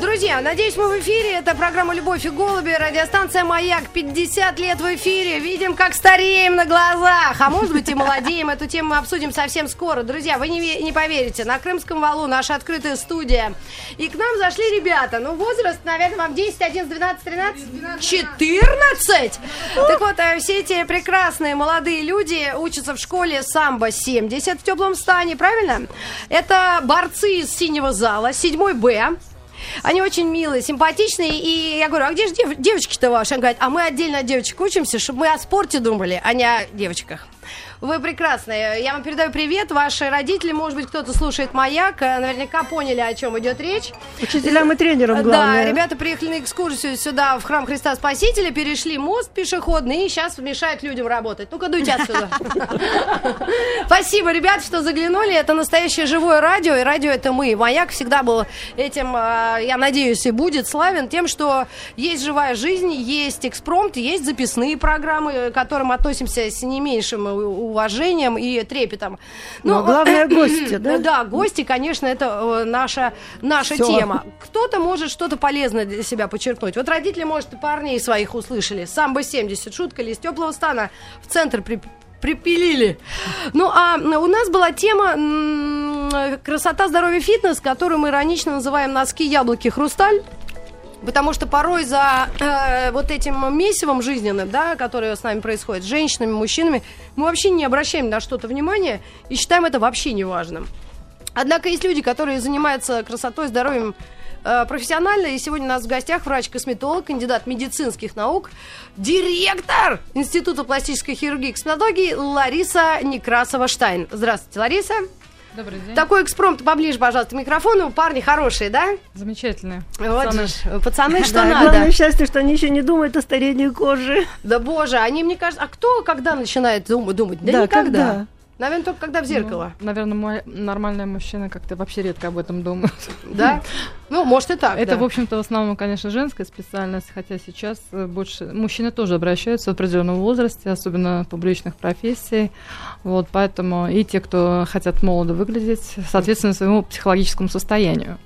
Друзья, надеюсь, мы в эфире. Это программа «Любовь и голуби», радиостанция «Маяк». 50 лет в эфире. Видим, как стареем на глазах. А может быть и молодеем. Эту тему мы обсудим совсем скоро. Друзья, вы не, не поверите. На Крымском валу наша открытая студия. И к нам зашли ребята. Ну, возраст, наверное, вам 10, 11, 12, 13? 14? Так вот, э, все эти прекрасные молодые люди учатся в школе «Самбо-70» в теплом стане, правильно? Это борцы из синего зала, 7 Б. Они очень милые, симпатичные. И я говорю, а где же дев- девочки-то ваши? Они говорят, а мы отдельно от девочек учимся, чтобы мы о спорте думали, а не о девочках. Вы прекрасные. Я вам передаю привет. Ваши родители, может быть, кто-то слушает «Маяк», э, наверняка поняли, о чем идет речь. Учителям и тренерам Да, главное. ребята приехали на экскурсию сюда, в храм Христа Спасителя, перешли мост пешеходный и сейчас мешают людям работать. Ну-ка, дуйте отсюда. Спасибо, ребят, что заглянули. Это настоящее живое радио, и радио это мы. Маяк всегда был этим, э, я надеюсь, и будет славен тем, что есть живая жизнь, есть экспромт, есть записные программы, к которым относимся с не меньшим уважением и трепетом. Ну, а главное, гости, да? Да, гости, конечно, это э, наша, наша Всё. тема. Кто-то может что-то полезное для себя подчеркнуть. Вот родители, может, и парней своих услышали. Самбо 70, шутка ли, из теплого стана в центр при- припилили. Ну, а у нас была тема м, красота, здоровье, фитнес, которую мы иронично называем носки, яблоки, хрусталь. Потому что порой за э, вот этим месивом жизненным, да, которое с нами происходит, с женщинами, мужчинами, мы вообще не обращаем на что-то внимания и считаем это вообще неважным. Однако есть люди, которые занимаются красотой, здоровьем э, профессионально. И сегодня у нас в гостях врач-косметолог, кандидат медицинских наук, директор Института пластической хирургии и косметологии Лариса Некрасова-Штайн. Здравствуйте, Лариса. Добрый день. Такой экспромт поближе, пожалуйста, к микрофону. Парни хорошие, да? Замечательно. Вот Пацаны. же пацаны, что Да, надо. главное счастье, что они еще не думают о старении кожи. Да боже, они, мне кажется, а кто когда начинает дум- думать? Да, Да, никогда. когда? Наверное, только когда в зеркало. Ну, наверное, мой нормальный мужчина как-то вообще редко об этом думает. Да? Ну, может и так. Это, да. в общем-то, в основном, конечно, женская специальность, хотя сейчас э, больше мужчины тоже обращаются в определенном возрасте, особенно публичных профессий. Вот, поэтому и те, кто хотят молодо выглядеть, соответственно, своему психологическому состоянию.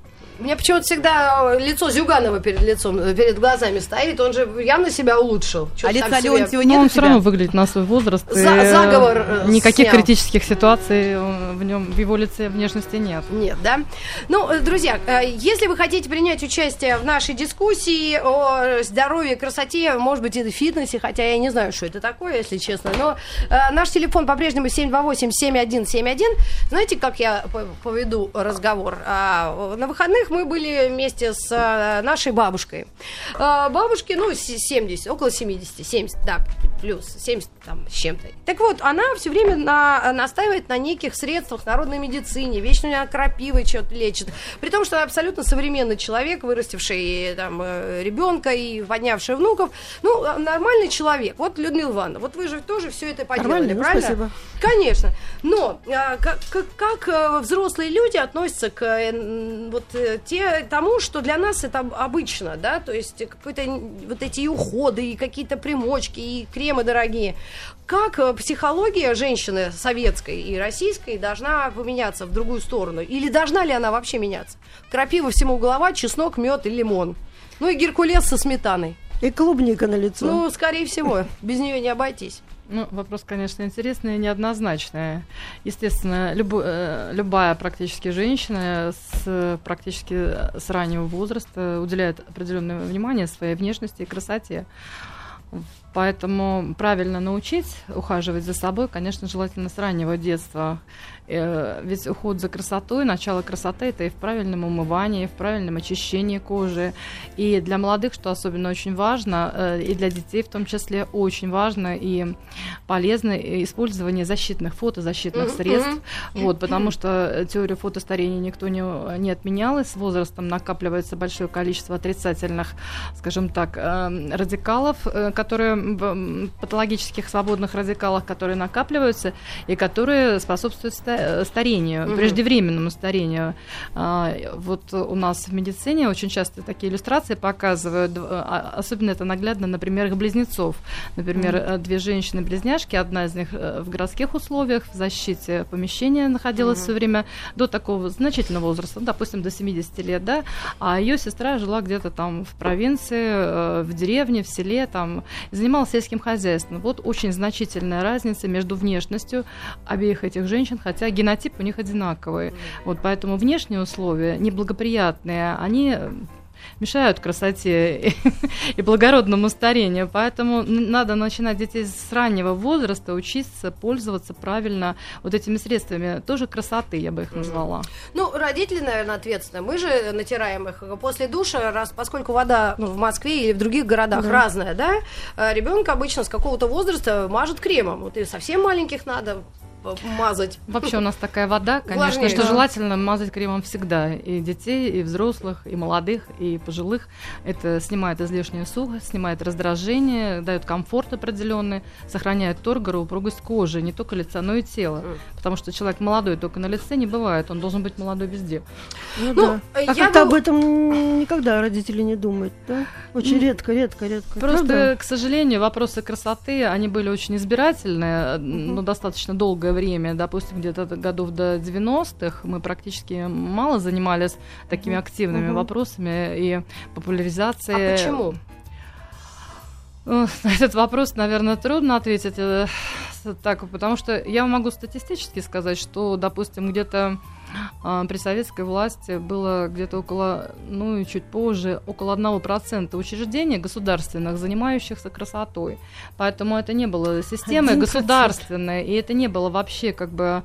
У меня почему-то всегда э, лицо Зюганова перед лицом, э, перед глазами стоит. Он же явно себя улучшил. Чё-то А лица Леонтьева Но нет он все равно выглядит на свой возраст. За- э, заговор, Никаких снял. критических ситуаций в нем, в его лице внешности нет. Нет, да? Ну, друзья, если вы хотите принять участие в нашей дискуссии о здоровье, красоте, может быть, и фитнесе, хотя я не знаю, что это такое, если честно, но наш телефон по-прежнему 728-7171. Знаете, как я по- поведу разговор? А, на выходных мы были вместе с э, нашей бабушкой. Э, бабушке, ну, с- 70, около 70, 70, да, плюс 70 там с чем-то. Так вот, она все время на- настаивает на неких средствах народной медицине, вечно она крапивой что-то лечит. При том, что она абсолютно современный человек, вырастивший там ребенка и поднявший внуков. Ну, нормальный человек. Вот Людмила Ивановна, вот вы же тоже все это поделали, Нормально, ну, правильно? спасибо. Конечно. Но а, как, как, как, э, взрослые люди относятся к э, вот э, те, тому, что для нас это об- обычно, да, то есть какой-то н- вот эти и уходы, и какие-то примочки, и кремы дорогие. Как э, психология женщины советской и российской должна поменяться в другую сторону? Или должна ли она вообще меняться? Крапива всему голова, чеснок, мед и лимон. Ну и геркулес со сметаной. И клубника на лицо. Ну, скорее всего, без нее не обойтись. Ну, вопрос, конечно, интересный и неоднозначный. Естественно, любо- э, любая практически женщина с практически с раннего возраста уделяет определенное внимание своей внешности и красоте. Поэтому правильно научить ухаживать за собой, конечно, желательно с раннего детства. Э, Ведь уход за красотой, начало красоты это и в правильном умывании, и в правильном очищении кожи. И для молодых, что особенно очень важно, э, и для детей в том числе очень важно и полезно использование защитных фотозащитных Мгм, средств. Вот, потому что э, теорию фотостарения никто не, не отменял, и с возрастом накапливается большое количество отрицательных, скажем так, эм, радикалов, э, которые патологических свободных радикалах, которые накапливаются и которые способствуют ста- э, старению, Мгм. преждевременному старению. А, Вот у нас в медицине очень часто такие иллюстрации показывают, дв- а, особенно это наглядно на примерах близнецов. Например, э, две женщины-близняшки, одна из них э, в городских условиях, в защите помещения находилась Мгм. все время до такого значительного возраста, ну, допустим, до 70 лет, да, а ее сестра жила где-то там в провинции, э, в деревне, в селе, там, занималась сельским хозяйством. Вот очень значительная разница между внешностью обеих этих женщин, хотя генотип у них одинаковый. Вот поэтому внешние условия неблагоприятные, они мешают красоте и, благородному старению. Поэтому надо начинать детей с раннего возраста учиться пользоваться правильно вот этими средствами. Тоже красоты, я бы их назвала. Ну, родители, наверное, ответственны. Мы же натираем их после душа, раз, поскольку вода ну, в Москве или в других городах Да. разная, да, ребенка обычно с какого-то возраста мажут кремом. Вот и совсем маленьких надо мазать. Вообще у нас такая вода, конечно, Влажнее, что да. желательно мазать кремом всегда. И детей, и взрослых, и молодых, и пожилых. Это снимает излишнюю сухость, снимает раздражение, дает комфорт определенный, сохраняет торгор и упругость кожи, не только лица, но и тела. Потому что человек молодой только на лице не бывает, он должен быть молодой везде. Ну, Ну, да. э, А я как-то бы- об этом никогда родители не думают, да? Очень Ну, редко, редко, редко. Просто, Правда? к сожалению, вопросы красоты, они были очень избирательные, ну, достаточно долгое время, допустим, где-то годов до 90-х мы практически мало занимались такими активными Мгм. вопросами и популяризацией. А почему? Э, На этот вопрос, наверное, трудно ответить э, так, потому что я могу статистически сказать, что, допустим, где-то при советской власти было где-то около, ну и чуть позже, около 1% учреждений государственных, занимающихся красотой. Поэтому это не было системой 1%. государственной, и это не было вообще как бы,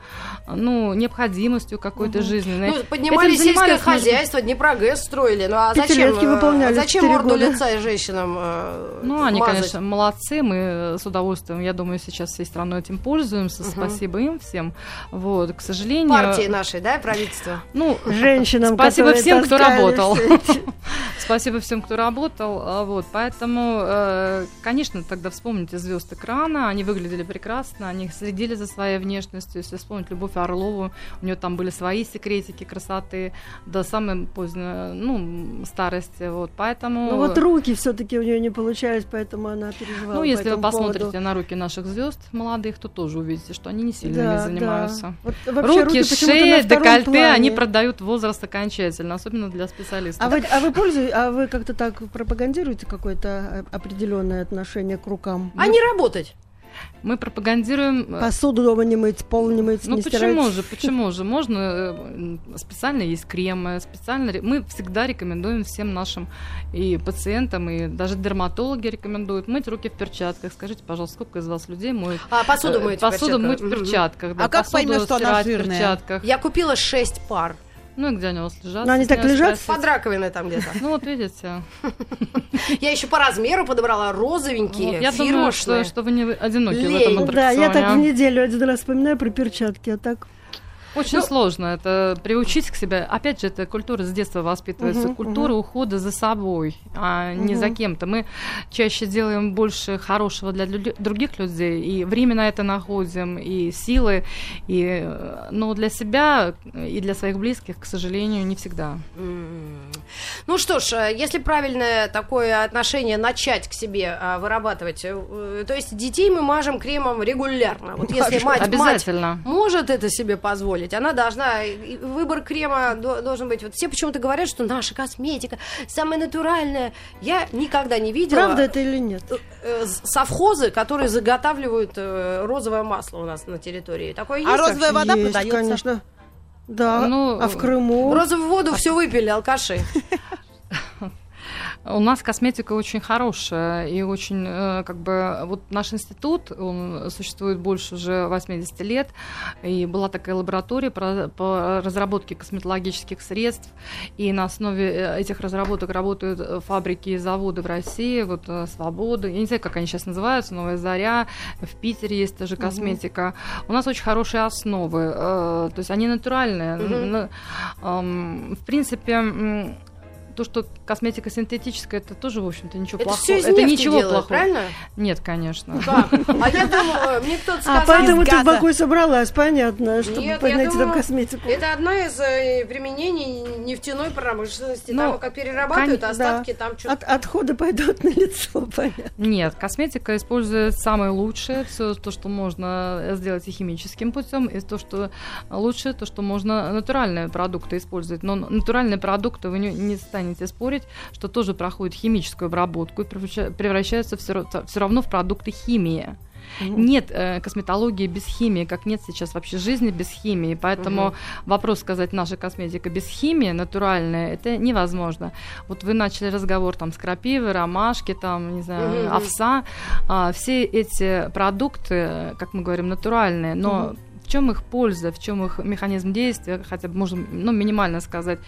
ну, необходимостью какой-то Мгм. жизненной. Ну, поднимали Этим сельское хозяйство, Днепрогэс строили. Ну а зачем, э, выполняли зачем морду лица и женщинам э, Ну, они, мазать? конечно, молодцы, мы с удовольствием, я думаю, сейчас всей страной этим пользуемся, Мгм. спасибо им всем. Вот, к сожалению... Партии нашей, да, правительства? Ну, Женщинам, Спасибо всем, кто работал. Спасибо всем, кто работал. а, Вот, поэтому, э, конечно, тогда вспомните звезд экрана. Они выглядели прекрасно, они следили за своей внешностью. Если вспомнить Любовь Орлову, у нее там были свои секретики красоты до самой поздней, ну, старости. Вот, поэтому. Ну вот руки все-таки у нее не получались, поэтому она переживала. Ну, по если вы этому посмотрите поводу. на руки наших звезд молодых, то тоже увидите, что они не сильно Да, ими да. занимаются. Вот Руки, шея, втором декольте, плане. они продают возраст окончательно, особенно для специалистов. А вы, а вы пользуетесь, а вы как-то так пропагандируете какое-то э, определенное отношение к рукам? А не работать. Мы пропагандируем э, Посуду дома не мыть, пол не мыть, Ну не почему стирать? же, почему же? Можно э, специально есть кремы, специально мы всегда рекомендуем всем нашим и пациентам, и даже дерматологи рекомендуют мыть руки в перчатках. Скажите, пожалуйста, сколько из вас людей моют А посуду в посуду перчатках? мыть в перчатках, да, А как посуду поймешь, что она стирать в жирная? перчатках. Я купила шесть пар. Ну и где они у вас лежат? Ну, они так лежат? спросить. Под раковиной там где-то. Ну вот видите. Я еще по размеру подобрала розовенькие, я думаю, что, вы не одиноки в этом Ну да, я так в аттракционе. неделю один раз вспоминаю про перчатки, а так... Очень Ну- сложно это приучить к себе. Опять же, это культура с детства воспитывается. Мгм, культура ухода за собой, а не за кем-то. Мы чаще делаем больше хорошего для лю- других людей, и время на это находим, и силы. И, э, но для себя и для своих близких, к сожалению, не всегда. М. Ну что ж, э, если правильное такое отношение начать к себе а, вырабатывать, э, то есть детей мы мажем кремом регулярно. Вот если мать, мать Обязательно. может это себе позволить, она должна, выбор крема до- должен быть. Вот все почему-то говорят, что наша косметика самая натуральная. Я никогда не видела Правда это или нет? э, с- совхозы, которые заготавливают э, розовое масло у нас на территории. Такое есть? А розовая вода Есть, продается. конечно. Да, Ну, а в Крыму? Розовую воду все выпили, алкаши. У нас косметика очень хорошая и очень, э, как бы, вот наш институт, он существует больше уже 80 лет, и была такая лаборатория про- по разработке косметологических средств, и на основе э, этих разработок работают э, фабрики и заводы в России, вот Свобода, я не знаю, как они сейчас называются, Новая Заря, в Питере есть тоже косметика. У нас очень хорошие основы, то есть они натуральные. Эм, В принципе, то, что косметика синтетическая, это тоже, в общем-то, ничего Это плохого. все из это ничего делают, плохого. правильно? Нет, конечно. Как? А я думала, мне кто-то А, сказал... поэтому из ты в. Баку собралась, понятно, чтобы Нет, поднять там косметику. Это одна из э, применений нефтяной промышленности. Ну, там как перерабатывают кон- остатки, да. там что-то... От- отходы пойдут на лицо, понятно. Нет, косметика использует самое лучшее, все то, что можно сделать и химическим путем, и то, что лучше, то, что можно натуральные продукты использовать. Но натуральные продукты вы не, не станете спорить, что тоже проходят химическую обработку и превраща- превращаются все, равно в продукты химии. Нет э, косметологии без химии, как нет сейчас вообще жизни без химии. Поэтому Мгм. вопрос сказать, наша косметика без химии, натуральная, это невозможно. Вот вы начали разговор там с крапивы, ромашки, там, не знаю, Мгм. овса. А, все эти продукты, как мы говорим, натуральные, но Мгм. В чем их польза, в чем их механизм действия, хотя бы можно ну, минимально сказать,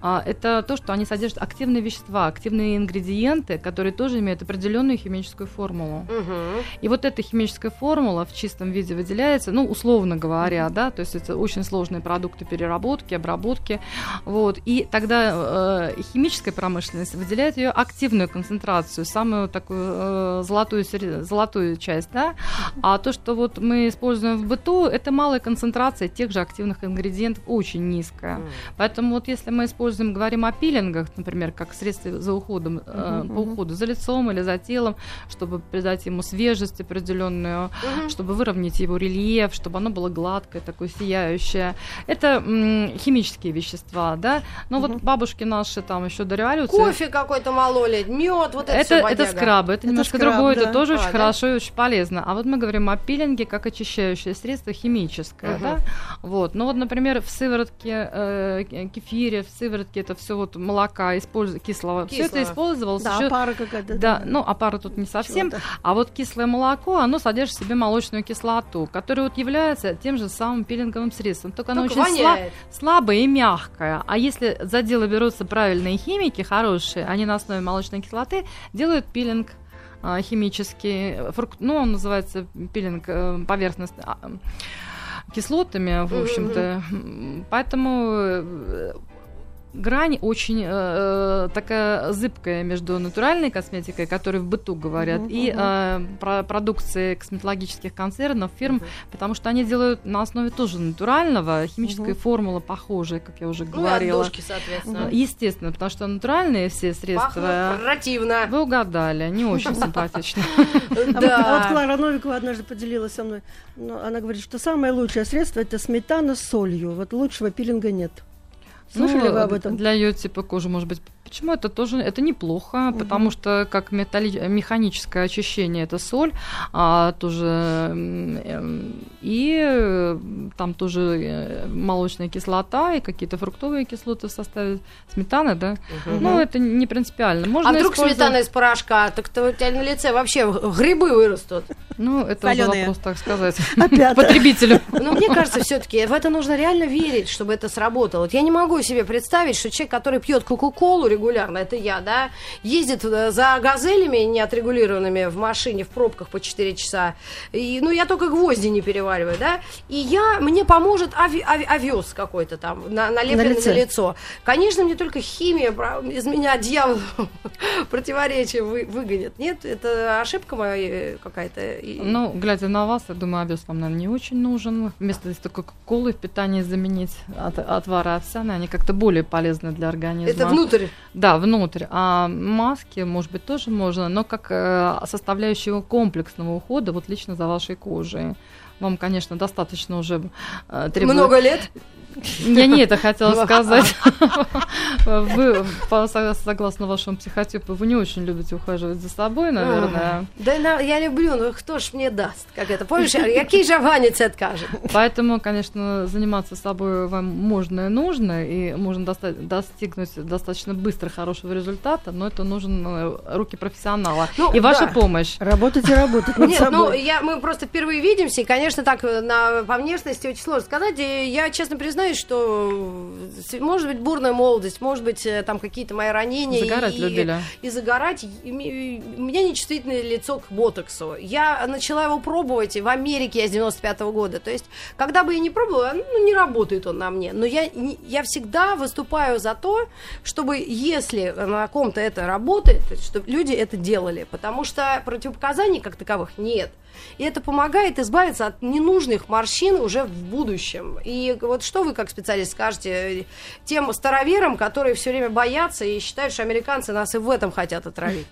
а, это то, что они содержат активные вещества, активные ингредиенты, которые тоже имеют определенную химическую формулу. Мгм. И вот эта химическая формула в чистом виде выделяется, ну, условно говоря, да, то есть это очень сложные продукты переработки, обработки, вот, и тогда э, химическая промышленность выделяет ее активную концентрацию, самую такую э, золотую, золотую часть, да, а то, что вот мы используем в быту, это малая концентрация тех же активных ингредиентов, очень низкая. Мгм. Поэтому вот если мы используем, говорим о пилингах, например, как средство за уходом, э, Мгм, по уходу за лицом или за телом, чтобы придать ему свежесть определенную, Мгм. чтобы выровнять его рельеф, чтобы оно было гладкое, такое сияющее. Это м, химические вещества, да. Но вот бабушки наши там еще до революции. Кофе какой-то мололи, мед, вот это, Это, это скрабы, это, Это немножко скраб, другое, да. это тоже А, очень да? хорошо и очень полезно. А вот мы говорим о пилинге как очищающее средство химическое, Мгм. да. Вот, ну вот, например, в сыворотке э, кефире, в сыворотке это все вот молока использ... кислого, все это Кислого. использовалось Да, еще пара какая-то. да, ну, а пара тут не совсем. Чего-то. А вот кислое молоко, оно содержит в себе молочную кислоту, которая вот является тем же самым пилинговым средством. Только, оно Только очень сла- слабое и мягкое. А если за дело берутся правильные химики, хорошие, они на основе молочной кислоты делают пилинг а, химический, фрук- ну, он называется пилинг э, поверхностный, а, кислотами, в общем-то. Поэтому э, грань очень э, э, такая зыбкая между натуральной косметикой, которой в быту говорят, Мгм, и э, про- продукцией косметологических концернов, фирм, потому что они делают на основе тоже натурального, химическая Мгм. формула похожая, как я уже Ну и говорила. отдушки, соответственно. Естественно, потому что натуральные все Пахнут средства... противно. Вы угадали, не очень симпатично. А вот, а вот Да. Клара Новикова однажды поделилась со мной. Ну, она говорит, что самое лучшее средство это сметана с солью. Вот лучшего пилинга нет. Слышали Ну, вы об этом? Для ее типа кожи, может быть. Почему это тоже это неплохо, потому что как металли- механическое очищение это соль, а тоже эм, и э, там тоже э, молочная кислота и какие-то фруктовые кислоты в составе сметаны, да. Мгм. Ну это не принципиально. Можно А вдруг использовать- сметана из порошка, так то у тебя на лице вообще грибы вырастут. Ну это уже Солёные. вопрос, так сказать, потребителю. Но мне кажется, все-таки в это нужно реально верить, чтобы это сработало. Вот я не могу себе представить, что человек, который пьет кока-колу регулярно, это я, да, ездит э, за газелями неотрегулированными в машине в пробках по 4 часа, и, ну, я только гвозди не перевариваю, да, и я, мне поможет ови- ови- овес какой-то там, на, налепленный на, лице. лицо. Конечно, мне только химия из меня дьявол противоречие вы- выгонит. Нет, это ошибка моя э, какая-то. Ну, глядя на вас, я думаю, овес вам, наверное, не очень нужен. Вместо такой колы в питании заменить от, отвары овсяные, они как-то более полезны для организма. это внутрь. Да, внутрь. А маски, может быть, тоже можно, но как э, составляющего комплексного ухода, вот лично за вашей кожей. Вам, конечно, достаточно уже э, требует... Много лет. Я не это хотела сказать. Вы, согласно вашему психотипу, вы не очень любите ухаживать за собой, наверное. Да я люблю, но кто ж мне даст? Как это? Помнишь, який же Ваня це откажет? Поэтому, конечно, заниматься собой вам можно и нужно, и можно достигнуть достаточно быстро хорошего результата, но это нужен э, руки профессионала Ну, и ваша помощь. Работать и работать над Нет, ну я, мы просто впервые видимся, и, конечно, так э, на, по внешности очень сложно сказать. Я, честно признаюсь, знаю, что э, может быть бурная молодость, может быть э, там какие-то мои ранения. Загорать и, любили. И загорать. И, и, у меня нечувствительное лицо к ботоксу. Я начала его пробовать в Америке я с 95 -го года. То есть, когда бы я не пробовала, ну, не работает он на мне. Но я, я всегда выступаю за то, чтобы, если на ком-то это работает, чтобы люди это делали. Потому что противопоказаний как таковых нет. И это помогает избавиться от ненужных морщин уже в будущем. И вот что вы, как специалист, скажете тем староверам, которые все время боятся и считают, что американцы нас и в этом хотят отравить?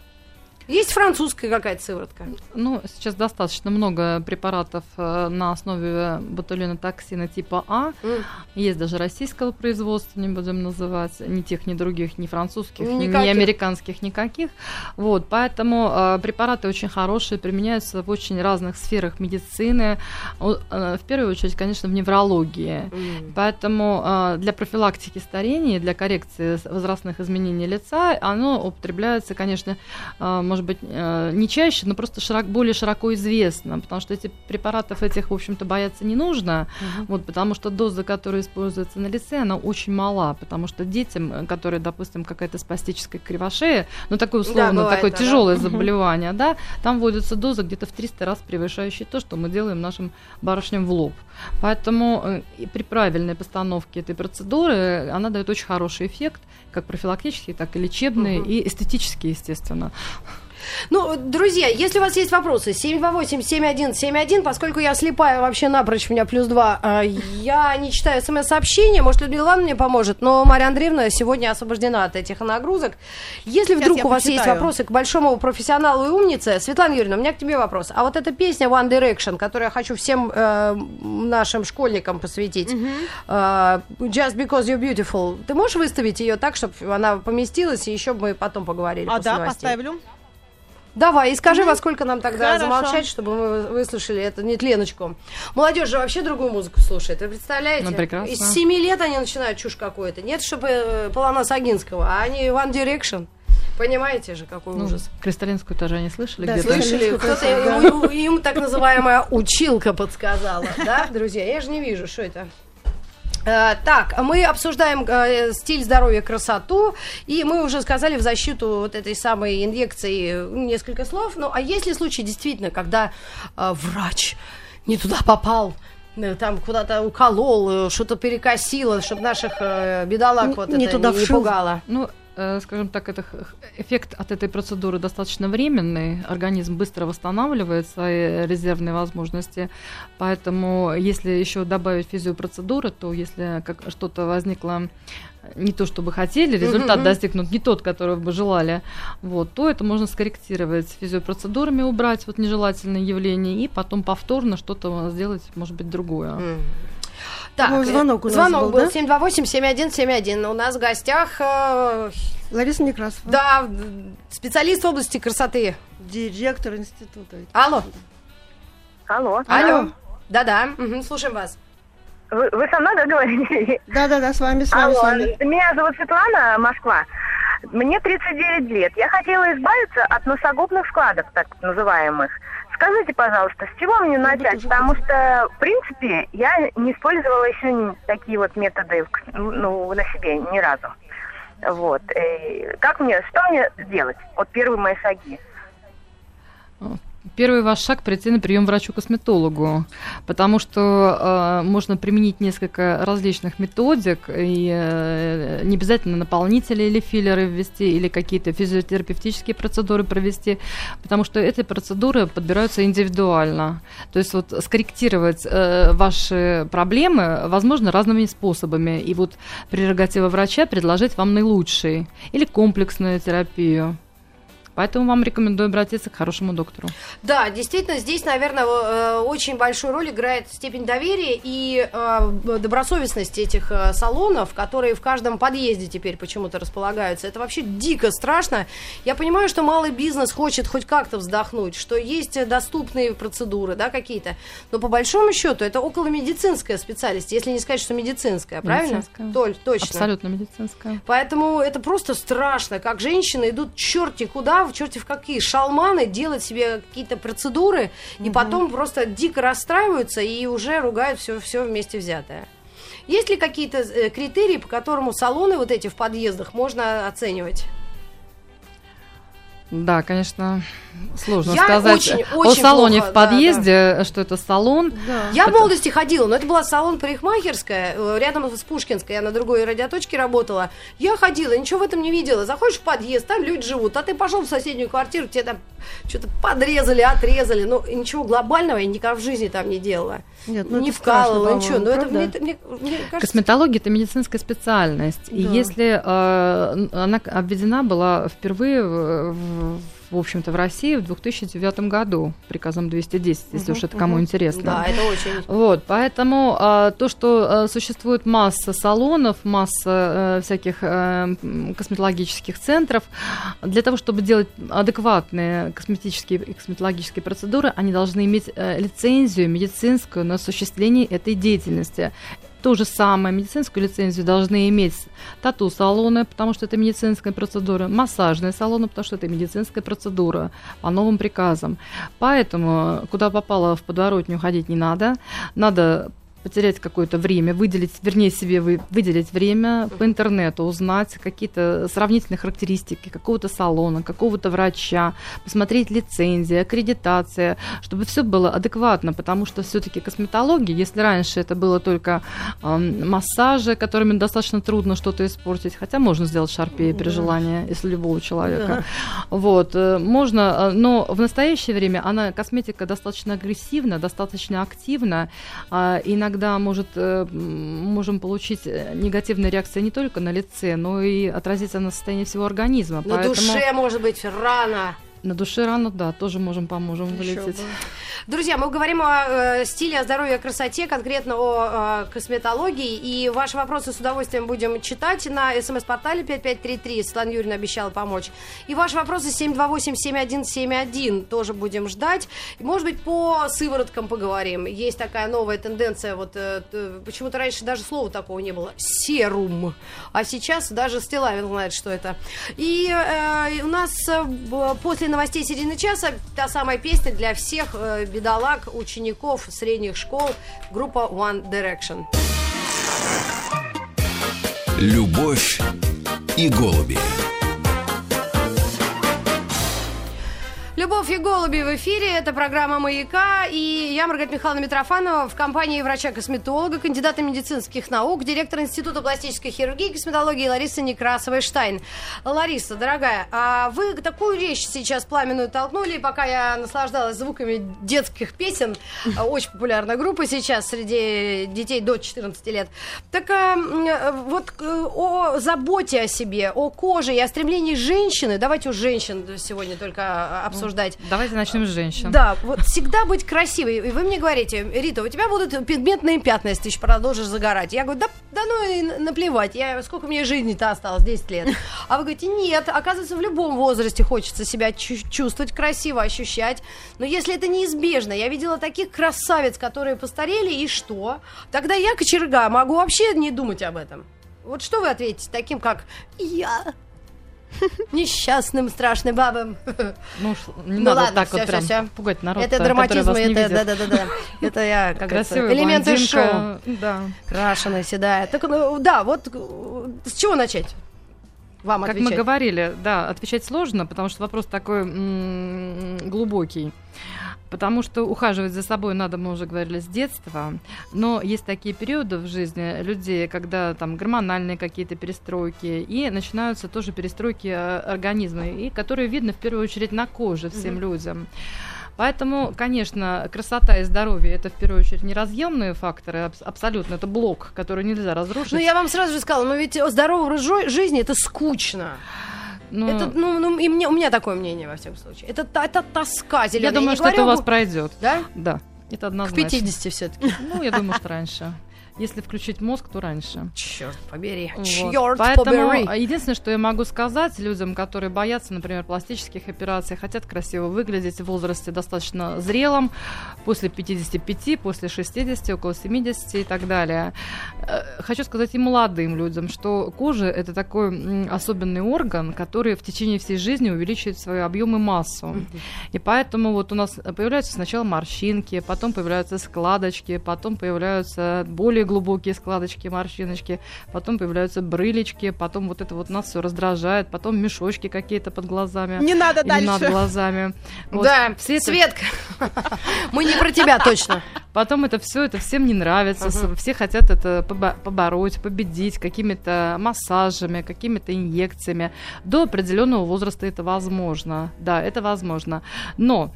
Есть французская какая-то сыворотка? Ну, сейчас достаточно много препаратов э, на основе ботулина токсина типа А. Mm. Есть даже российского производства, не будем называть, ни тех, ни других, ни французских, никаких. ни американских, никаких. Вот, поэтому э, препараты очень хорошие, применяются в очень разных сферах медицины. Э, в первую очередь, конечно, в неврологии. Mm. Поэтому э, для профилактики старения, для коррекции возрастных изменений лица, оно употребляется, конечно, э, может быть, э, не чаще, но просто широк, более широко известно, потому что эти препаратов этих, в общем-то, бояться не нужно, угу. вот, потому что доза, которая используется на лице, она очень мала, потому что детям, э, которые, допустим, какая-то спастическая кривошея, ну, такое условно, да, бывает, такое да, тяжелое да. заболевание, да, там вводится доза где-то в 300 раз превышающая то, что мы делаем нашим барышням в лоб. Поэтому э, при правильной постановке этой процедуры она дает очень хороший эффект, как профилактический, так и лечебный, угу. и эстетический, естественно. Ну, друзья, если у вас есть вопросы, 728-7171, поскольку я слепая вообще напрочь, у меня плюс два, а, я не читаю смс-сообщения, может, Людмила Ивановна мне поможет, но Мария Андреевна сегодня освобождена от этих нагрузок. Если Сейчас вдруг у вас почитаю. есть вопросы к большому профессионалу и умнице, Светлана Юрьевна, у меня к тебе вопрос. А вот эта песня One Direction, которую я хочу всем э, нашим школьникам посвятить, mm-hmm. э, Just Because You're Beautiful, ты можешь выставить ее так, чтобы она поместилась, и еще мы потом поговорили? А да, новостей? поставлю. Давай, и скажи, во сколько нам тогда Хорошо. замолчать, чтобы мы выслушали это нетленочку. Молодежь же вообще другую музыку слушает, вы представляете? Ну, прекрасно. Из семи лет они начинают чушь какую-то. Нет, чтобы э, Полонас Агинского, а они One Direction. Понимаете же, какой ну, ужас. Кристалинскую тоже они слышали да, где-то? слышали. Кто-то им, им так называемая училка подсказала, да, друзья? Я же не вижу, что это. Э, так, мы обсуждаем э, стиль здоровья, красоту, и мы уже сказали в защиту вот этой самой инъекции несколько слов. Ну, а есть ли случай действительно, когда э, врач не туда попал, там куда-то уколол, что-то перекосило, чтобы наших бедолаг вот не это туда не, не пугало? Ну, скажем так, это, эффект от этой процедуры достаточно временный, организм быстро восстанавливает свои резервные возможности, поэтому если еще добавить физиопроцедуры, то если как что-то возникло не то, что бы хотели, результат mm-hmm. достигнут не тот, который бы желали, вот, то это можно скорректировать физиопроцедурами, убрать вот нежелательные явления и потом повторно что-то сделать, может быть, другое. Mm-hmm. Так, ну, звонок у нас звонок был, был да? 728-7171. У нас в гостях... Э, Лариса Некрасова. Да, специалист в области красоты. Директор института. Алло. Алло. Алло. Да-да, угу, слушаем вас. Вы, вы со мной, да, говорите? Да-да-да, с вами, с вами, Алло. с вами. Меня зовут Светлана, Москва. Мне 39 лет. Я хотела избавиться от носогубных складок, так называемых. Скажите, пожалуйста, с чего мне начать? Потому что, в принципе, я не использовала еще такие вот методы ну, на себе ни разу. Вот. И как мне, что мне сделать? Вот первые мои шаги. Первый ваш шаг прийти на прием врачу-косметологу, потому что э, можно применить несколько различных методик, и э, не обязательно наполнители или филлеры ввести, или какие-то физиотерапевтические процедуры провести, потому что эти процедуры подбираются индивидуально. То есть вот скорректировать э, ваши проблемы возможно разными способами, и вот прерогатива врача предложить вам наилучший или комплексную терапию. Поэтому вам рекомендую обратиться к хорошему доктору. Да, действительно, здесь, наверное, э, очень большую роль играет степень доверия и э, добросовестность этих э, салонов, которые в каждом подъезде теперь почему-то располагаются. Это вообще дико страшно. Я понимаю, что малый бизнес хочет хоть как-то вздохнуть, что есть доступные процедуры, да, какие-то. Но по большому счету это около медицинская специальность, если не сказать, что медицинская, правильно? Толь, точно. Абсолютно медицинская. Поэтому это просто страшно, как женщины идут черти куда, в черти в какие шалманы делать себе какие-то процедуры, угу. и потом просто дико расстраиваются и уже ругают все, все вместе взятое. Есть ли какие-то э, критерии, по которому салоны вот эти в подъездах можно оценивать? Да, конечно, сложно Я сказать очень, о очень салоне плохо, в подъезде, что это салон. Да. Я в Это- молодости ходила, но это была салон парикмахерская, э, рядом с Пушкинской, я на другой радиоточке работала. Я ходила, ничего в этом не видела. Заходишь в подъезд, там люди живут, а ты пошел в соседнюю квартиру, тебе там что-то подрезали, отрезали. Ну, и ничего глобального я никогда в жизни там не делала. Нет, ну не это страшно, вкалывала, ничего. Но это по-моему, мне, мне- мне кажется... Косметология это медицинская специальность. И Да. если э, она обведена была впервые в, в- в общем-то в России в 2009 году приказом 210, если Мгм, уж это кому мгм. интересно. Да, это очень... Вот, поэтому а, то, что а, существует масса салонов, масса э, всяких м, косметологических центров, для того, чтобы делать адекватные косметические и косметологические процедуры, они должны иметь э, лицензию медицинскую на осуществление этой деятельности. То же самое, медицинскую лицензию должны иметь тату-салоны, потому что это медицинская процедура, массажные салоны, потому что это медицинская процедура по новым приказам. Поэтому куда попало в подворотню ходить не надо. Надо потерять какое-то время, выделить, вернее, себе вы, выделить время по интернету, узнать какие-то сравнительные характеристики какого-то салона, какого-то врача, посмотреть лицензии, аккредитация, чтобы все было адекватно, потому что все-таки косметология, если раньше это было только эм, массажи, которыми достаточно трудно что-то испортить, хотя можно сделать шарпей при желании, если любого человека. Да. Вот, э, можно, э, но в настоящее время она, косметика достаточно агрессивна, достаточно активна, а, иногда может, э, можем получить э, негативные реакции не только на лице, но и отразиться на состоянии всего организма. На Поэтому душе, может быть, рано. На душе рано, да, тоже можем поможем Ещё вылететь. бы. Друзья, мы говорим о э, стиле, о здоровье, о красоте, конкретно о э, косметологии. И ваши вопросы с удовольствием будем читать на смс-портале 5533. Светлана Юрьевна обещала помочь. И ваши вопросы 728-7171 тоже будем ждать. Может быть, по сывороткам поговорим. Есть такая новая тенденция. Вот э, почему-то раньше даже слова такого не было. Серум. А сейчас даже Стилавин знает, что это. И э, у нас э, после новостей середины часа та самая песня для всех э, бедолаг, учеников средних школ, группа One Direction. Любовь и голуби. Любовь и голуби в эфире. Это программа «Маяка». И я, Маргарита Михайловна Митрофанова, в компании врача-косметолога, кандидата медицинских наук, директор Института пластической хирургии и косметологии Лариса Некрасова-Штайн. Лариса, дорогая, а вы такую речь сейчас пламенную толкнули, пока я наслаждалась звуками детских песен. Очень популярная группа сейчас среди детей до 14 лет. Так а, вот э, о заботе о себе, о коже и о стремлении женщины, давайте у женщин сегодня только а, обсуждать. Давайте начнем с женщин. Да, вот всегда быть красивой. И вы мне говорите, Рита, у тебя будут пигментные пятна, если ты еще продолжишь загорать. Я говорю, да, да ну и наплевать, я, сколько мне жизни-то осталось, 10 лет. А вы говорите, нет, оказывается, в любом возрасте хочется себя чу- чувствовать красиво, ощущать. Но если это неизбежно, я видела таких красавиц, которые постарели, и что? Тогда я, кочерга, могу вообще не думать об этом. Вот что вы ответите таким, как я? Несчастным, страшным бабам. Ну, ш- не Ну надо ладно, так всё, вот всё, прям всё. пугать народ, это который драматизм, вас это видит. да-да-да. Это я как Красивая элементы шоу. Да. Крашеная, седая. Так, ну, да, вот э, с чего начать? Вам Как отвечать. мы говорили, да, отвечать сложно, потому что вопрос такой м, глубокий. Потому что ухаживать за собой надо, мы уже говорили, с детства. Но есть такие периоды в жизни людей, когда там гормональные какие-то перестройки, и начинаются тоже перестройки э, организма, и которые видно в первую очередь на коже всем Мгм. людям. Поэтому, конечно, красота и здоровье это в первую очередь неразъемные факторы, абс- абсолютно, это блок, который нельзя разрушить. Ну, я вам сразу же сказала, ну ведь здоровый образ жизни это скучно. Но Это, ну, ну, и мне, у меня такое мнение, во всяком случае. Это, это тоска зеленая. я думаю, не что это говорю у вас пройдет. Да? Да, это К однозначно. 50 все-таки. Ну, я думаю, что раньше. Если включить мозг, то раньше. Черт побери. Вот. Черт Поэтому побери. единственное, что я могу сказать людям, которые боятся, например, пластических операций, хотят красиво выглядеть в возрасте достаточно зрелом, после 55, после 60, около 70 и так далее. Э, Хочу сказать и молодым людям, что кожа это такой особенный орган, который в течение всей жизни увеличивает свой объем и массу. И поэтому вот у нас появляются сначала морщинки, потом появляются складочки, потом появляются более глубокие складочки, морщиночки, потом появляются брылечки, потом вот это вот нас все раздражает, потом мешочки какие-то под глазами. Не надо дальше. над глазами. Вот. Да, Все это- Светка, мы не про тебя точно. Потом это все, это всем не нравится, с- все хотят это побо- побороть, победить какими-то массажами, какими-то инъекциями. До определенного возраста это возможно, да, это возможно. Но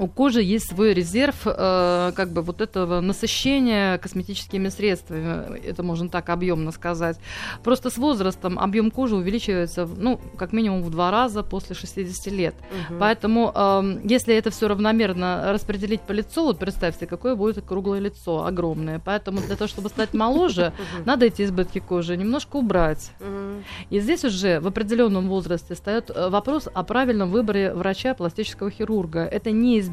у кожи есть свой резерв, э, как бы вот этого насыщения косметическими средствами, это можно так объемно сказать. Просто с возрастом объем кожи увеличивается, ну, как минимум в два раза после 60 лет. Поэтому, эм, если это все равномерно распределить по лицу, вот представьте, какое будет круглое лицо, огромное. Поэтому для того, чтобы стать моложе, надо эти избытки кожи немножко убрать. И здесь уже в определенном возрасте встает э, вопрос о правильном выборе врача пластического хирурга. Это неизбежно.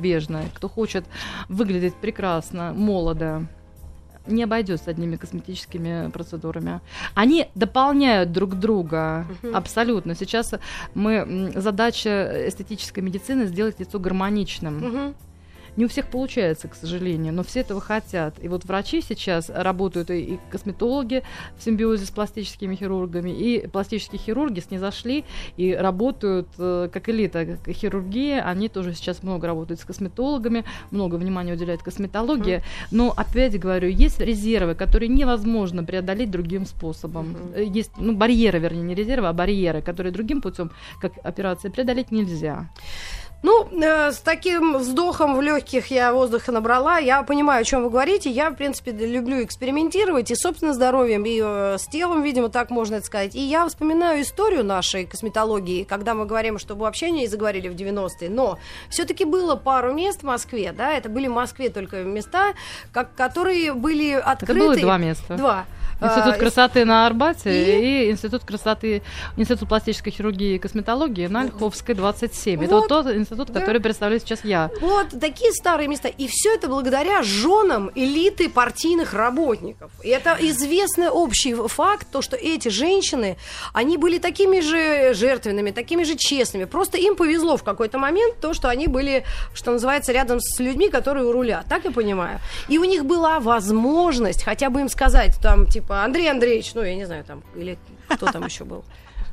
Кто хочет выглядеть прекрасно, молодо, не обойдется одними косметическими процедурами. Они дополняют друг друга абсолютно. Сейчас мы задача эстетической медицины сделать лицо гармоничным. Не у всех получается, к сожалению, но все этого хотят. И вот врачи сейчас работают, и и косметологи в симбиозе с пластическими хирургами, и пластические хирурги снизошли и работают э, как элита как хирургии. Они тоже сейчас много работают с косметологами, много внимания уделяют косметологии. Но, опять говорю, есть резервы, которые невозможно преодолеть другим способом. Э, Есть, ну, барьеры, вернее, не резервы, а барьеры, которые другим путем, как операция, преодолеть нельзя. Ну, э, с таким вздохом в легких я воздуха набрала. Я понимаю, о чем вы говорите. Я, в принципе, люблю экспериментировать и с собственным здоровьем, и э, с телом, видимо, так можно это сказать. И я вспоминаю историю нашей косметологии, когда мы говорим, что вообще не заговорили в 90-е. Но все-таки было пару мест в Москве, да, это были в Москве только места, как, которые были Это открыты. было два места. Два. Институт А, красоты на Арбате и- и... Институт красоты, Институт пластической хирургии и косметологии на Ольховской 27. Это Вот. вот тот институт, Да. который представляю сейчас я. Вот такие старые места. И все это благодаря женам элиты партийных работников. И это известный общий факт, то, что эти женщины, они были такими же жертвенными, такими же честными. Просто им повезло в какой-то момент то, что они были, что называется, рядом с людьми, которые у руля. Так я понимаю. И у них была возможность хотя бы им сказать, там, типа, Андрей Андреевич, ну, я не знаю, там, или кто там еще был.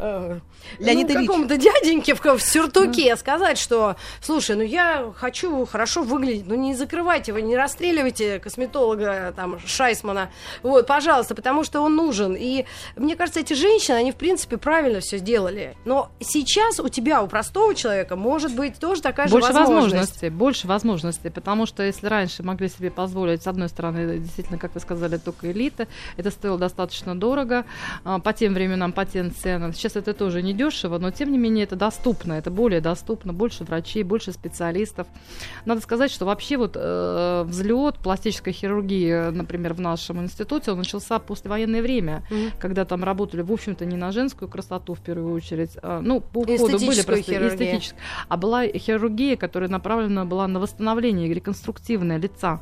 Э, Леонид ну, Ильич. какому-то дяденьке в, в сюртуке сказать, что, слушай, ну я хочу хорошо выглядеть, ну не закрывайте вы, не расстреливайте косметолога там Шайсмана, вот, пожалуйста, потому что он нужен. И мне кажется, эти женщины, они в принципе правильно все сделали. Но сейчас у тебя, у простого человека, может быть тоже такая Больше же возможность. возможностей, больше возможностей, потому что если раньше могли себе позволить, с одной стороны, действительно, как вы сказали, только элита, это стоило достаточно дорого, а, по тем временам, по тем ценам. Сейчас это тоже не дешево, но тем не менее это доступно, это более доступно, больше врачей, больше специалистов. Надо сказать, что вообще вот э, взлет пластической хирургии, э, например, в нашем институте, он начался послевоенное время, Мгм. когда там работали, в общем-то, не на женскую красоту в первую очередь, а, ну, по уходу были просто эстетические, а была хирургия, которая направлена была на восстановление реконструктивное лица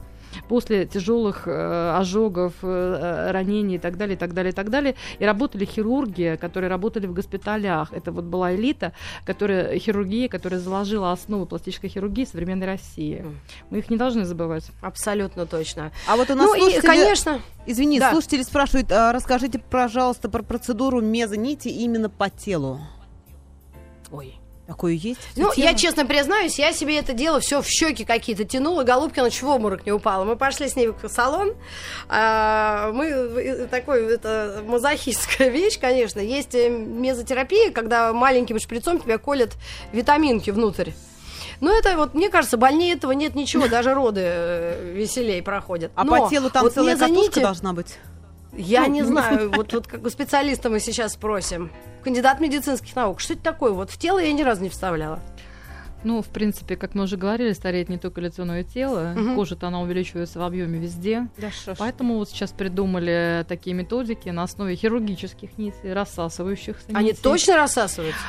после тяжелых э, ожогов, э, ранений и так далее, и так далее, и так далее. И работали хирурги, которые работали в госпиталях. Это вот была элита, которая, хирургия, которая заложила основы пластической хирургии современной России. Мы их не должны забывать. Абсолютно точно. А вот у нас Ну и, слушатели- конечно, Извини, Да. слушатели спрашивают, а, расскажите, пожалуйста, про процедуру мезонити именно по телу. ой, Такое есть? Ну, Тема? я честно признаюсь, я себе это дело все в щеки какие-то тянула. Голубкина чуть в обморок не упала. Мы пошли с ней в салон. А, мы э, такой, это мазохистская вещь, конечно. Есть э, мезотерапия, когда маленьким шприцом тебя колят витаминки внутрь. Но это вот, мне кажется, больнее этого нет ничего, даже роды э, веселее проходят. А Но по телу там вот целая катушка должна быть? Я Ну, не знаю, вот, вот как у специалиста мы сейчас спросим. Кандидат медицинских наук, что это такое? Вот в тело я ни разу не вставляла. Ну, в принципе, как мы уже говорили, стареет не только лицо, но и тело. Мгм. Кожа-то она увеличивается в объеме везде. Да ж. Поэтому вот сейчас придумали такие методики на основе хирургических нитей, рассасывающихся Они нитей. точно рассасываются?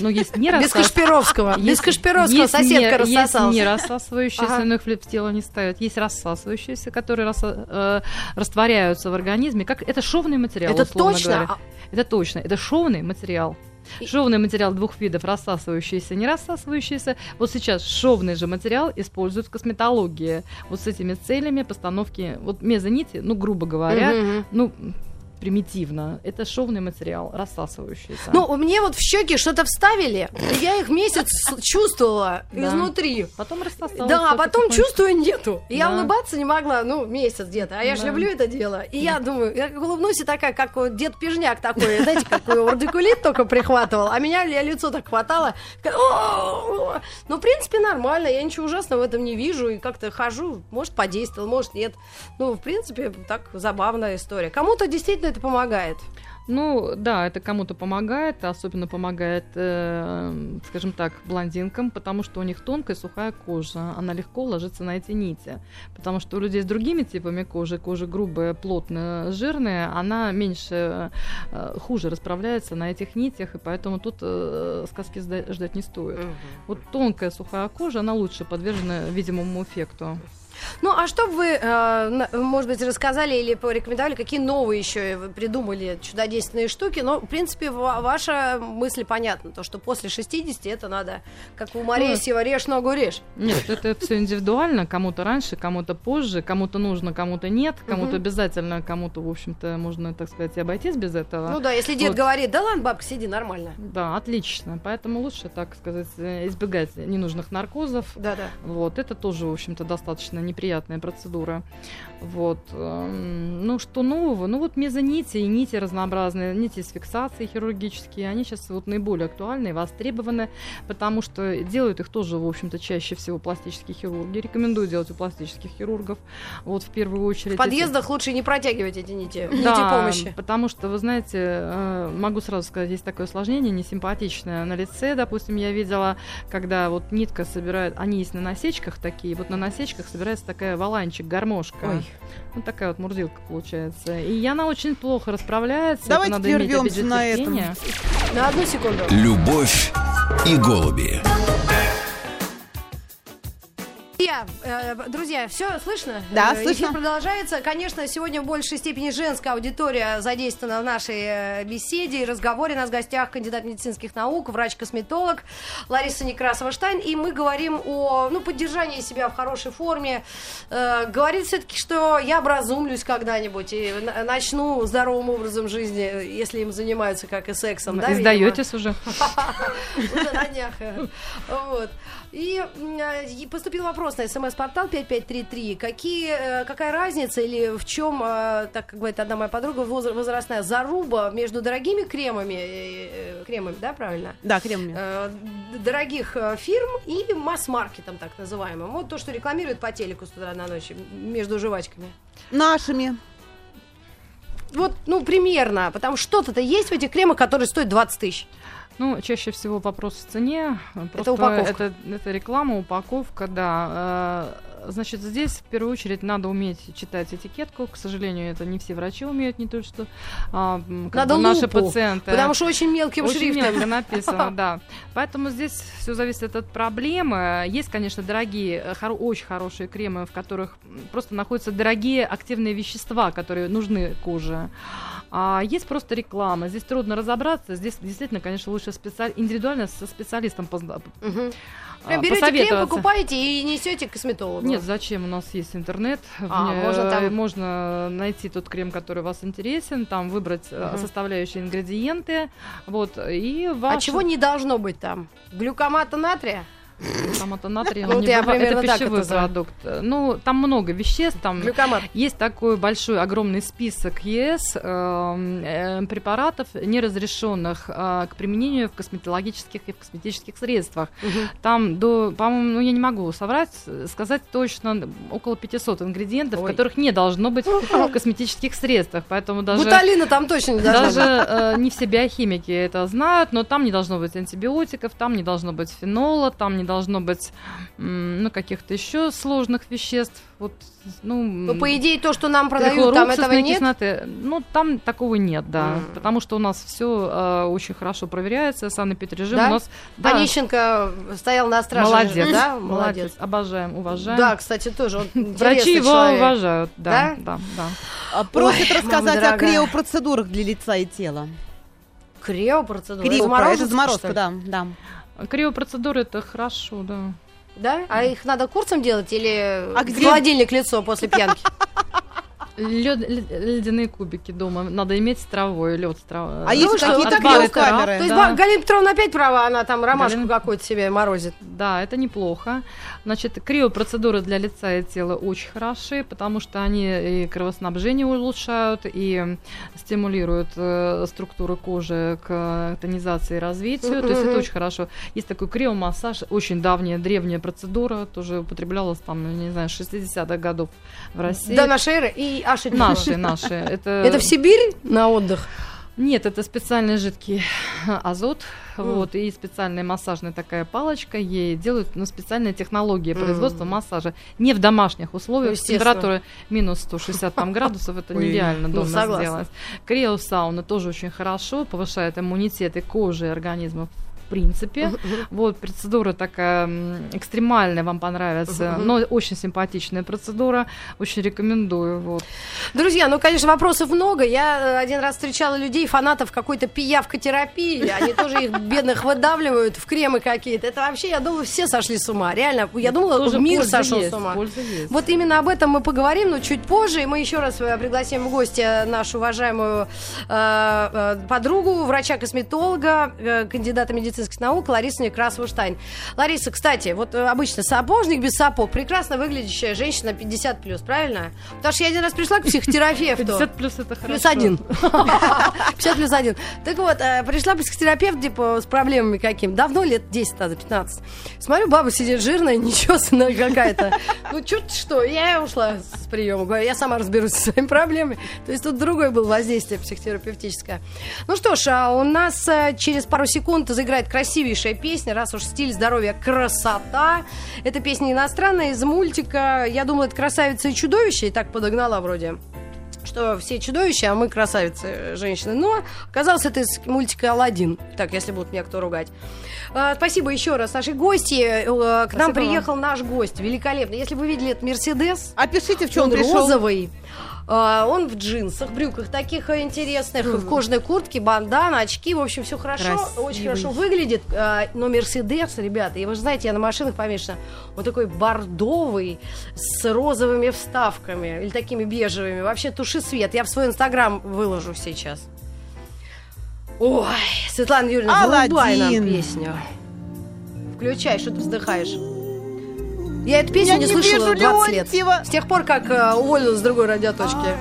Но есть не Без Кашпировского. Без Кашпировского соседка рассосалась. Есть не рассасывающиеся, но их в тело не ставят. Есть рассасывающиеся, которые э, растворяются в организме. Как, это шовный материал, Это точно? А- Это точно. Это шовный материал. Шовный материал двух видов, рассасывающийся и не рассасывающийся. Вот сейчас шовный же материал используют в косметологии. Вот с этими целями постановки, вот мезонити, ну, грубо говоря, ну, примитивно. Это шовный материал, рассасывающийся. Ну, мне вот в щеки что-то вставили, и я их месяц чувствовала Да. изнутри. потом рассосалось. Да, а потом чувствую нету. Я улыбаться не могла, ну, месяц где-то. А я же Да. люблю это дело. И я думаю, я улыбнусь и такая, как вот дед Пижняк такой, знаете, какой радикулит только прихватывал, а меня ли- лицо так хватало. Ну, в принципе, нормально, я ничего ужасного в этом не вижу, и как-то хожу, может, подействовал, может, нет. Ну, в принципе, так забавная история. Кому-то действительно это помогает. Ну, да, это кому-то помогает, особенно помогает, э, скажем так, блондинкам, потому что у них тонкая сухая кожа, она легко ложится на эти нити. Потому что у людей с другими типами кожи, кожа грубая, плотная, жирная, она меньше, э, хуже расправляется на этих нитях, и поэтому тут э, сказки ждать не стоит. Вот тонкая сухая кожа, она лучше подвержена видимому эффекту. Ну, а что бы вы, э, может быть, рассказали или порекомендовали, какие новые еще вы придумали чудодейственные штуки? Но, в принципе, ва- ваша мысль понятна, то, что после 60 это надо, как у Моресьева, режь ногу режь. Нет, это все индивидуально. Кому-то раньше, кому-то позже, кому-то нужно, кому-то нет, кому-то обязательно, кому-то, в общем-то, можно, так сказать, и обойтись без этого. Ну да, если дед Вот. говорит, да ладно, бабка, сиди, нормально. Да, отлично. Поэтому лучше, так сказать, э, избегать ненужных наркозов. Да-да. Вот, это тоже, в общем-то, достаточно неприятная процедура. Вот. эм, Ну, что нового? Ну, вот мезонити и нити разнообразные, нити с фиксацией хирургические, они сейчас вот наиболее актуальны и востребованы, потому что делают их тоже, в общем-то, чаще всего пластические хирурги. Рекомендую делать у пластических хирургов. Вот в первую очередь. В подъездах лучше не протягивать эти нити, нити Да, помощи. потому что, вы знаете, э, могу сразу сказать, есть такое осложнение несимпатичное на лице. Допустим, я видела, когда вот нитка собирает, они есть на насечках такие, вот на насечках собирается такая валанчик, гармошка. Ой. Вот такая вот мурзилка получается. И она очень плохо расправляется. это Давайте надо иметь на этом. На одну секунду. Любовь и голуби. Друзья, э, друзья, все слышно? Да, Э, Эфир слышно. продолжается. Конечно, сегодня в большей степени женская аудитория задействована в нашей э, беседе и разговоре. У нас в гостях кандидат медицинских наук, врач-косметолог Лариса Некрасова-Штайн. И мы говорим о ну, поддержании себя в хорошей форме. Э, говорит все-таки, что я образумлюсь когда-нибудь и на- начну здоровым образом жизни, если им занимаются, как и сексом. да, И видимо? сдаетесь уже. Уже на днях. Вот. И э, и поступил вопрос на смс-портал 5533. Какие, э, какая разница или в чем, э, так как говорит одна моя подруга, возра- возрастная заруба между дорогими кремами, кремами, да, правильно? Да, кремами. Дорогих фирм и масс-маркетом, так называемым. Вот то, что рекламируют по телеку с утра на ночь между жвачками. Нашими. Вот, ну, примерно, потому что что-то-то есть в этих кремах, которые стоят 20 тысяч. Ну, чаще всего вопрос в цене. Просто упаковка. Это, это реклама, упаковка, да. Э, Значит, здесь в первую очередь надо уметь читать этикетку. К сожалению, это не все врачи умеют, не то что а, Надо бы наши лупу, пациенты. Потому что очень мелким Очень шрифтом. мелко написано, да. Поэтому здесь все зависит от проблемы. Есть, конечно, дорогие, э, хоро- очень хорошие кремы, в которых просто находятся дорогие активные вещества, которые нужны коже. А есть просто реклама. Здесь трудно разобраться. Здесь действительно, конечно, лучше специаль... индивидуально со специалистом Мгм. а, Прям берете крем, покупаете и несете к косметологу. Нет, зачем? У нас есть интернет. А, В не- можно там- можно найти тот крем, который вас интересен, там выбрать Мгм. составляющие ингредиенты. Вот, и ваш... А чего не должно быть там? Глюкомата натрия? Натрия, Ну, он вот не я бывает- это пищевой это продукт. Ну, там много веществ, там Глюкомат. есть такой большой, огромный список ЕС эм, э, препаратов, неразрешенных э, к применению в косметологических и в косметических средствах. Там до, по-моему, ну я не могу соврать, э, сказать точно, около 500 ингредиентов, Ой. которых не должно быть в косметических средствах. Поэтому даже... Буталина там точно не должна Даже э, не все биохимики это знают, но там не должно быть антибиотиков, там не должно быть фенола, там не должно быть м, ну, каких-то еще сложных веществ. Вот, ну, Ну, по идее, то, что нам продают, там этого нет. кислоты, ну, там такого нет, да. М. Потому что у нас все очень хорошо проверяется, санэпидрежим Да? у нас... Да, Онищенко стоял на страже. молодец, да? молодец. Обожаем, уважаем. Да, кстати, тоже. Он Врачи его человек. уважают, да, Да? да, да. А, Просит Ой, рассказать о криопроцедурах для лица и тела. Криопроцедура. Криво, Заморозка, это заморозка, да. Криопроцедуры это хорошо, да. Да? А их надо курсом делать или А где? холодильник лицо после пьянки? Лед- лед- ледяные кубики дома надо иметь с травой, лед с травой. А есть какие-то криокамеры? трав, То есть да. Галина Петровна опять права, она там ромашку Галина- какую-то себе морозит. Да, это неплохо. Значит, криопроцедуры для лица и тела очень хороши, потому что они и кровоснабжение улучшают, и стимулируют э, структуры кожи к тонизации и развитию. То есть это очень хорошо. Есть такой криомассаж, очень давняя, древняя процедура, тоже употреблялась там, не знаю, 60-х годов в России. До нашей эры. И это- Наши, наши. Это... Это в Сибирь на отдых? Нет, это специальный жидкий азот, вот, и специальная массажная такая палочка, ей делают ну, специальные технологии производства массажа. Не в домашних условиях, Естественно. температурой минус 160 там, градусов, это нереально ну, дома согласна. сделать. Криосауна тоже очень хорошо, повышает иммунитет и кожи, и организма принципе. Вот, процедура такая экстремальная, вам понравится, но очень симпатичная процедура, очень рекомендую. Вот. Друзья, ну, конечно, вопросов много. Я э, один раз встречала людей, фанатов какой-то пиявкотерапии. Они тоже их бедных выдавливают в кремы какие-то. Это вообще, я думаю, все сошли с ума. Реально, я думала, мир сошел с ума. Вот именно об этом мы поговорим, но чуть позже. И мы еще раз э, пригласим в гости нашу уважаемую э, подругу, врача-косметолога, кандидата медицинских наук Ларису Некрасову-Штайн. Лариса, кстати, вот э, обычно сапожник без сапог, прекрасно выглядящая женщина 50+, правильно? Потому что я один раз пришла к психотерапевту. 50 плюс это хорошо. Плюс один. 50 плюс один. Так вот, э, пришла психотерапевт, типа, с проблемами каким. Давно, лет 10 назад, 15. Смотрю, баба сидит жирная, нечесанная какая-то. Ну, чё ты что? Я ушла с приема. Говорю, я сама разберусь со своими проблемами. То есть тут другое было воздействие психотерапевтическое. Ну что ж, а у нас э, через пару секунд заиграет красивейшая песня, раз уж стиль здоровья красота. Эта песня иностранная, из мультика. Я думала, это красавица и чудовище, и так подогнала вроде что все чудовища, а мы красавицы э, женщины. Но оказалось, это из мультика Алладин. Так, если будут меня кто ругать. А, спасибо еще раз нашей гости. Э, К нам Спасибо приехал наш гость. Великолепно. Если вы видели этот Мерседес, Опишите, в чем он пришел. розовый. Он в джинсах, брюках таких интересных, в кожаной куртке, бандана, очки, в общем, все хорошо, Красивый. очень хорошо выглядит. А, но Мерседес, ребята, и вы же знаете, я на машинах помешана, он такой бордовый, с розовыми вставками, или такими бежевыми, вообще туши свет. Я в свой инстаграм выложу сейчас. Ой, Светлана Юрьевна, врубай нам песню. Включай, что ты вздыхаешь. Я эту песню Я не не слышала вижу 20 лет. С тех пор, как э, уволилась с другой радиоточки.